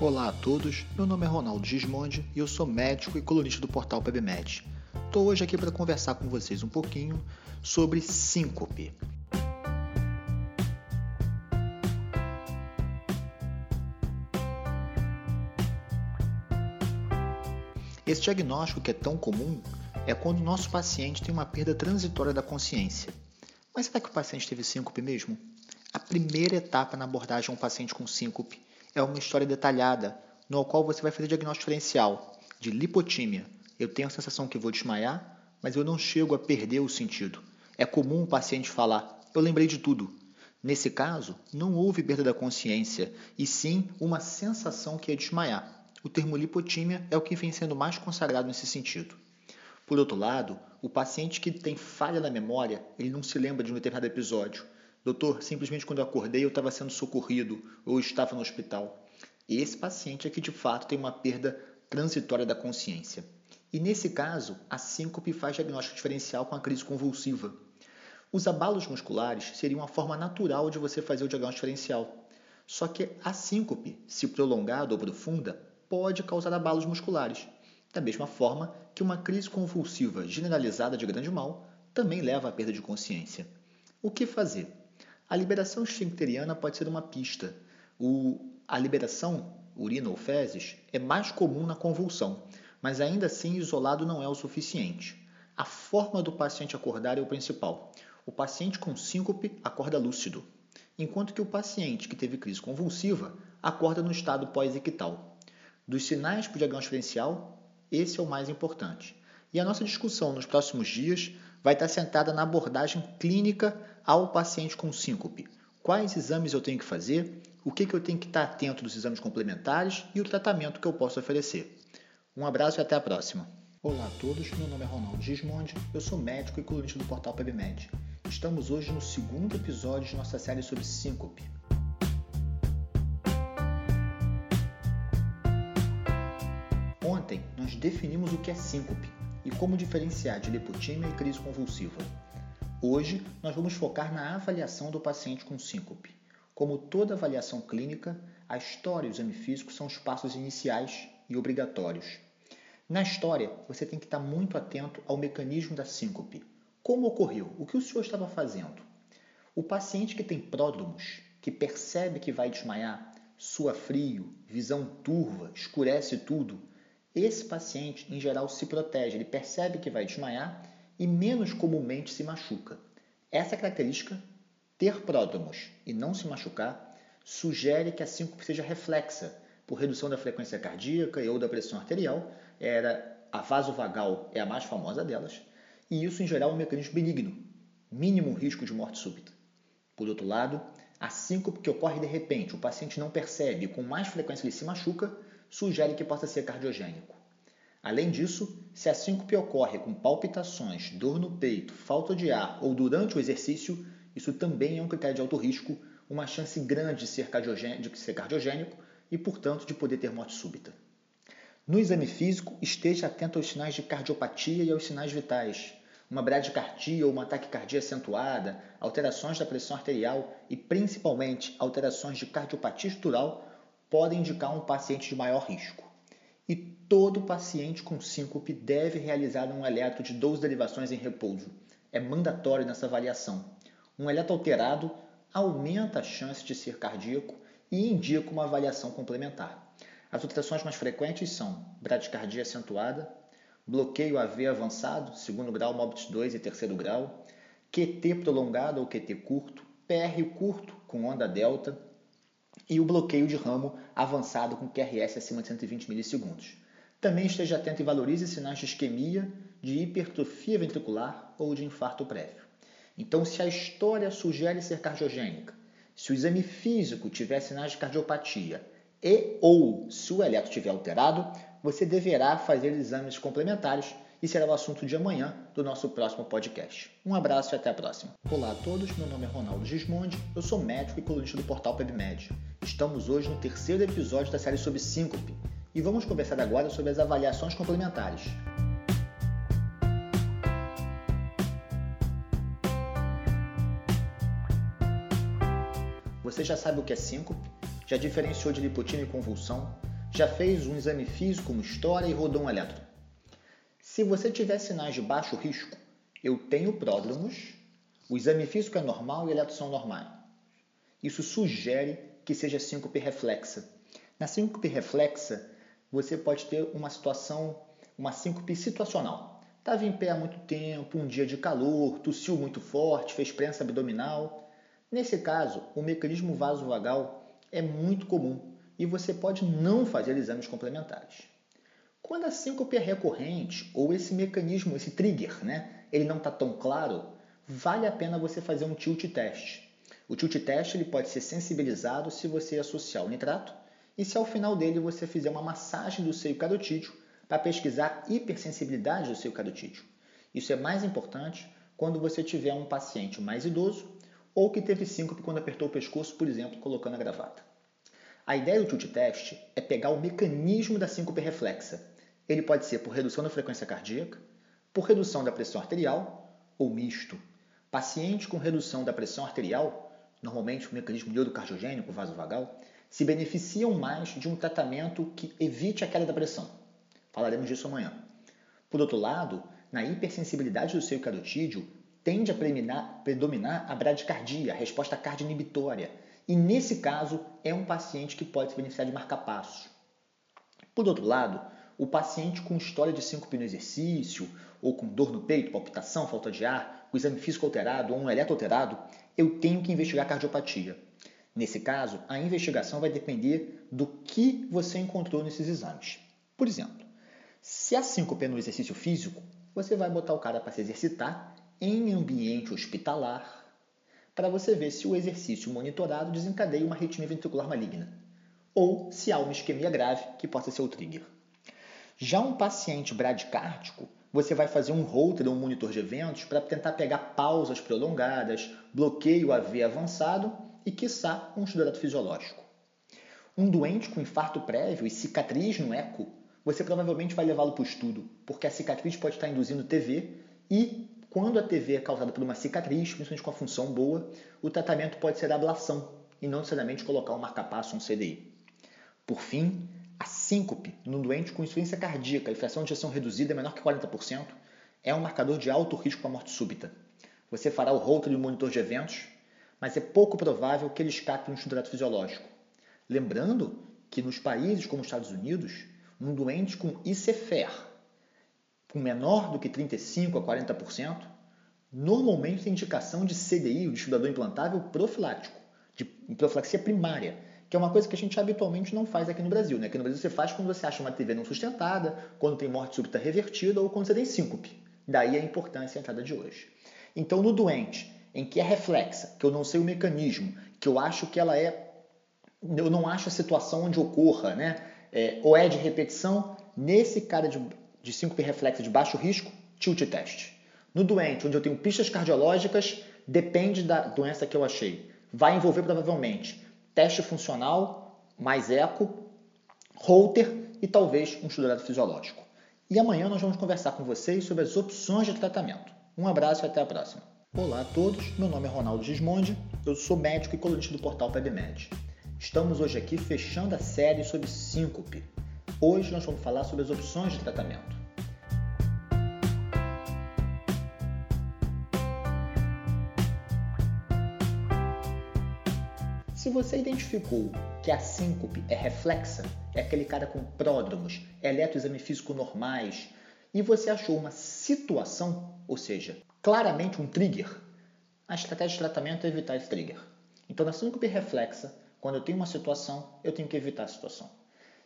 Olá a todos, meu nome é Ronaldo Gismondi e eu sou médico e colunista do portal PebMed. Estou hoje aqui para conversar com vocês um pouquinho sobre síncope. Esse diagnóstico que é tão comum é quando o nosso paciente tem uma perda transitória da consciência. Mas será que o paciente teve síncope mesmo? A primeira etapa na abordagem a um paciente com síncope é uma história detalhada, no qual você vai fazer diagnóstico diferencial de lipotímia. Eu tenho a sensação que vou desmaiar, mas eu não chego a perder o sentido. É comum o paciente falar: Eu lembrei de tudo. Nesse caso, não houve perda da consciência, e sim uma sensação que é desmaiar. O termo lipotímia é o que vem sendo mais consagrado nesse sentido. Por outro lado, o paciente que tem falha na memória, ele não se lembra de um determinado episódio. Doutor, simplesmente quando eu acordei eu estava sendo socorrido ou estava no hospital. Esse paciente é que de fato tem uma perda transitória da consciência. E nesse caso, a síncope faz diagnóstico diferencial com a crise convulsiva. Os abalos musculares seriam uma forma natural de você fazer o diagnóstico diferencial. Só que a síncope, se prolongada ou profunda, pode causar abalos musculares. Da mesma forma que uma crise convulsiva generalizada de grande mal também leva à perda de consciência. O que fazer? A liberação esfincteriana pode ser uma pista. O, a liberação urina ou fezes é mais comum na convulsão, mas ainda assim isolado não é o suficiente. A forma do paciente acordar é o principal. O paciente com síncope acorda lúcido, enquanto que o paciente que teve crise convulsiva acorda no estado pós-ictal. Dos sinais para o diagnóstico diferencial, esse é o mais importante. E a nossa discussão nos próximos dias vai estar sentada na abordagem clínica ao paciente com síncope. Quais exames eu tenho que fazer, o que, que eu tenho que estar atento dos exames complementares e o tratamento que eu posso oferecer. Um abraço e até a próxima. Olá a todos, meu nome é Ronaldo Gismondi, eu sou médico e colunista do portal PebMed. Estamos hoje no segundo episódio de nossa série sobre síncope. Ontem nós definimos o que é síncope e como diferenciar de lipotímia e crise convulsiva. Hoje nós vamos focar na avaliação do paciente com síncope. Como toda avaliação clínica, a história e o exame físico são os passos iniciais e obrigatórios. Na história, você tem que estar muito atento ao mecanismo da síncope. Como ocorreu? O que o senhor estava fazendo? O paciente que tem pródromos, que percebe que vai desmaiar, sua frio, visão turva, escurece tudo, esse paciente, em geral, se protege, ele percebe que vai desmaiar e menos comumente se machuca. Essa característica, ter pródromos e não se machucar, sugere que a síncope seja reflexa, por redução da frequência cardíaca ou da pressão arterial, era a vasovagal é a mais famosa delas, e isso em geral é um mecanismo benigno, mínimo risco de morte súbita. Por outro lado, a síncope que ocorre de repente, o paciente não percebe, com mais frequência ele se machuca, sugere que possa ser cardiogênico. Além disso, se a síncope ocorre com palpitações, dor no peito, falta de ar ou durante o exercício, isso também é um critério de alto risco, uma chance grande de ser, de ser cardiogênico e, portanto, de poder ter morte súbita. No exame físico, esteja atento aos sinais de cardiopatia e aos sinais vitais. Uma bradicardia ou uma taquicardia acentuada, alterações da pressão arterial e, principalmente, alterações de cardiopatia estrutural podem indicar um paciente de maior risco. E todo paciente com síncope deve realizar um eletro de 12 derivações em repouso. É mandatório nessa avaliação. Um eletro alterado aumenta a chance de ser cardíaco e indica uma avaliação complementar. As alterações mais frequentes são bradicardia acentuada, bloqueio AV avançado, segundo grau, MOBIT 2 e terceiro grau, QT prolongado ou QT curto, PR curto com onda delta, e o bloqueio de ramo avançado com QRS acima de 120 milissegundos. Também esteja atento e valorize sinais de isquemia, de hipertrofia ventricular ou de infarto prévio. Então, se a história sugere ser cardiogênica, se o exame físico tiver sinais de cardiopatia e ou se o eletro estiver alterado, você deverá fazer exames complementares e será o assunto de amanhã do nosso próximo podcast. Um abraço e até a próxima. Olá a todos, meu nome é Ronaldo Gismondi, eu sou médico e colunista do portal PebMed. Estamos hoje no terceiro episódio da série sobre síncope e vamos conversar agora sobre as avaliações complementares. Você já sabe o que é síncope? Já diferenciou de lipotímia e convulsão? Já fez um exame físico como história e rodou um eletro? Se você tiver sinais de baixo risco, eu tenho pródromos, o exame físico é normal e eletros são normais. Isso sugere que seja síncope reflexa. Na síncope reflexa, você pode ter uma situação, uma síncope situacional. Estava em pé há muito tempo, um dia de calor, tossiu muito forte, fez prensa abdominal. Nesse caso, o mecanismo vasovagal é muito comum e você pode não fazer exames complementares. Quando a síncope é recorrente ou esse mecanismo, esse trigger, né, ele não está tão claro, vale a pena você fazer um tilt test. O tilt test ele pode ser sensibilizado se você associar o nitrato e se ao final dele você fizer uma massagem do seio carotídeo para pesquisar hipersensibilidade do seio carotídeo. Isso é mais importante quando você tiver um paciente mais idoso ou que teve síncope quando apertou o pescoço, por exemplo, colocando a gravata. A ideia do tilt test é pegar o mecanismo da síncope reflexa ele pode ser por redução da frequência cardíaca, por redução da pressão arterial ou misto. Pacientes com redução da pressão arterial, normalmente o mecanismo iodocardiogênico vasovagal, se beneficiam mais de um tratamento que evite a queda da pressão. Falaremos disso amanhã. Por outro lado, na hipersensibilidade do seio carotídeo, tende a predominar a bradicardia, a resposta cardioinibitória, e nesse caso é um paciente que pode se beneficiar de marca-passos. Por outro lado, o paciente com história de síncope no exercício, ou com dor no peito, palpitação, falta de ar, o exame físico alterado ou um eletro alterado, eu tenho que investigar cardiopatia. Nesse caso, a investigação vai depender do que você encontrou nesses exames. Por exemplo, se a síncope é no exercício físico, você vai botar o cara para se exercitar em ambiente hospitalar, para você ver se o exercício monitorado desencadeia uma arritmia ventricular maligna, ou se há uma isquemia grave que possa ser o trigger. Já um paciente bradicárdico, você vai fazer um holter ou um monitor de eventos para tentar pegar pausas prolongadas, bloqueio AV avançado e, quiçá, um estudato fisiológico. Um doente com infarto prévio e cicatriz no eco, você provavelmente vai levá-lo para o estudo, porque a cicatriz pode estar induzindo TV e, quando a TV é causada por uma cicatriz, principalmente com a função boa, o tratamento pode ser ablação e não necessariamente colocar um marcapasso ou um CDI. Por fim, síncope no doente com insuficiência cardíaca e fração de ejeção reduzida é menor que 40%, é um marcador de alto risco para morte súbita. Você fará o Holter e o monitor de eventos, mas é pouco provável que ele escape um estudo fisiológico. Lembrando que nos países como os Estados Unidos, um doente com ICFER, com menor do que 35% a 40%, normalmente tem indicação de CDI, de estudador implantável profilático, de profilaxia primária, que é uma coisa que a gente habitualmente não faz aqui no Brasil. Né? Aqui no Brasil você faz quando você acha uma TV não sustentada, quando tem morte súbita revertida ou quando você tem síncope. Daí a importância da entrada de hoje. Então, no doente, em que é reflexa, que eu não sei o mecanismo, que eu acho que ela é. Eu não acho a situação onde ocorra, né? É, ou é de repetição, nesse cara de, de síncope reflexa de baixo risco, tilt test. No doente, onde eu tenho pistas cardiológicas, depende da doença que eu achei. Vai envolver provavelmente teste funcional, mais eco, Holter e talvez um estudo fisiológico. E amanhã nós vamos conversar com vocês sobre as opções de tratamento. Um abraço e até a próxima. Olá a todos, meu nome é Ronaldo Gismondi, eu sou médico e colunista do portal PebMed. Estamos hoje aqui fechando a série sobre síncope. Hoje nós vamos falar sobre as opções de tratamento. Você identificou que a síncope é reflexa, é aquele cara com pródromos, eletroexame físico normais, e você achou uma situação, ou seja, claramente um trigger, a estratégia de tratamento é evitar esse trigger. Então, na síncope reflexa, quando eu tenho uma situação, eu tenho que evitar a situação.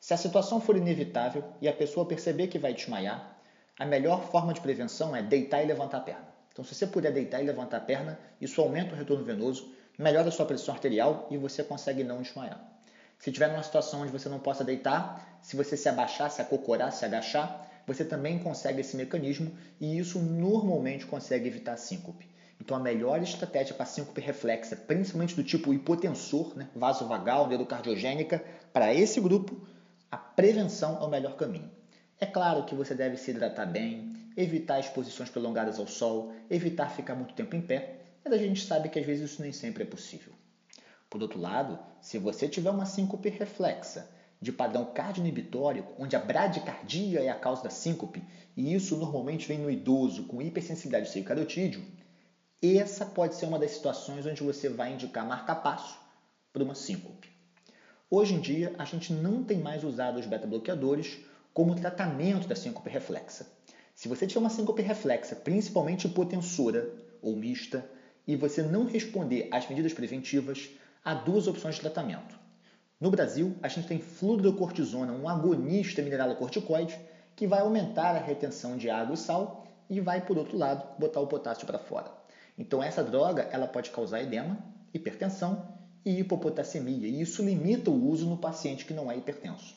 Se a situação for inevitável e a pessoa perceber que vai desmaiar, a melhor forma de prevenção é deitar e levantar a perna. Então, se você puder deitar e levantar a perna, isso aumenta o retorno venoso, melhora a sua pressão arterial e você consegue não desmaiar. Se tiver numa situação onde você não possa deitar, se você se abaixar, se acocorar, se agachar, você também consegue esse mecanismo e isso normalmente consegue evitar a síncope. Então a melhor estratégia para síncope reflexa, principalmente do tipo hipotensor, né, vasovagal, endocardiogênica, para esse grupo, a prevenção é o melhor caminho. É claro que você deve se hidratar bem, evitar exposições prolongadas ao sol, evitar ficar muito tempo em pé, mas a gente sabe que às vezes isso nem sempre é possível. Por outro lado, se você tiver uma síncope reflexa de padrão cardioinibitório, onde a bradicardia é a causa da síncope, e isso normalmente vem no idoso com hipersensibilidade ao seio carotídeo, essa pode ser uma das situações onde você vai indicar marca-passo para uma síncope. Hoje em dia, a gente não tem mais usado os beta-bloqueadores como tratamento da síncope reflexa. Se você tiver uma síncope reflexa, principalmente hipotensora ou mista, e você não responder às medidas preventivas, há duas opções de tratamento. No Brasil, a gente tem fluorocortisona, um agonista mineralocorticoide, que vai aumentar a retenção de água e sal e vai, por outro lado, botar o potássio para fora. Então, essa droga ela pode causar edema, hipertensão e hipopotassemia, e isso limita o uso no paciente que não é hipertenso.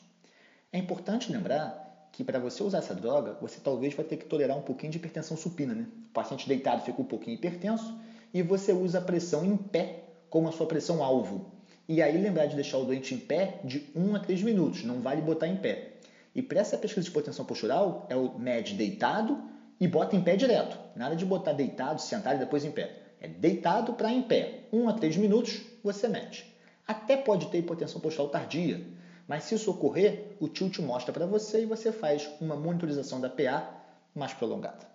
É importante lembrar que para você usar essa droga, você talvez vai ter que tolerar um pouquinho de hipertensão supina. Né? O paciente deitado fica um pouquinho hipertenso e você usa a pressão em pé como a sua pressão alvo. E aí lembrar de deixar o doente em pé de 1 a 3 minutos, não vale botar em pé. E para essa pesquisa de hipertensão postural, é o MED deitado e bota em pé direto. Nada de botar deitado, sentado e depois em pé. É deitado para em pé. 1 a 3 minutos, você mede. Até pode ter hipotensão postural tardia, mas se isso ocorrer, o tilt mostra para você e você faz uma monitorização da PA mais prolongada.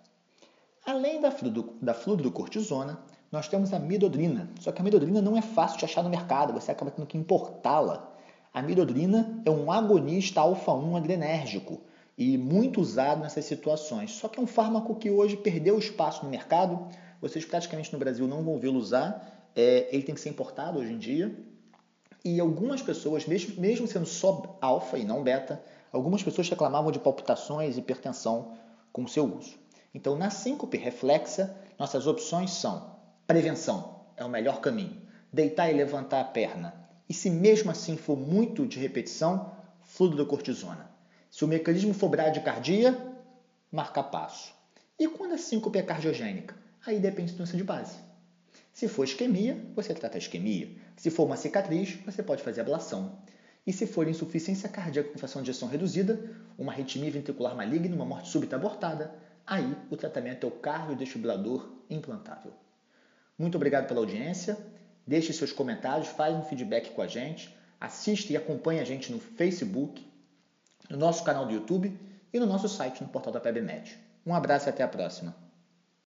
Além da, fluido, da fluorocortisona, nós temos a midodrina. Só que a midodrina não é fácil de achar no mercado, você acaba tendo que importá-la. A midodrina é um agonista alfa-1 adrenérgico e muito usado nessas situações. Só que é um fármaco que hoje perdeu espaço no mercado. Vocês praticamente no Brasil não vão vê-lo usar. É, ele tem que ser importado hoje em dia. E algumas pessoas, mesmo, mesmo sendo só alfa e não beta, algumas pessoas reclamavam de palpitações e hipertensão com seu uso. Então, na síncope reflexa, nossas opções são prevenção, é o melhor caminho. Deitar e levantar a perna. E se mesmo assim for muito de repetição, fluorocortisona. Se o mecanismo for bradicardia, marca passo. E quando a síncope é cardiogênica? Aí depende da doença de base. Se for isquemia, você trata a isquemia. Se for uma cicatriz, você pode fazer ablação. E se for insuficiência cardíaca com fração de ejeção reduzida, uma arritmia ventricular maligna, uma morte súbita abortada, aí o tratamento é o cardiodesfibrilador implantável. Muito obrigado pela audiência. Deixe seus comentários, faz um feedback com a gente, assista e acompanhe a gente no Facebook, no nosso canal do YouTube e no nosso site no portal da PebMed. Um abraço e até a próxima.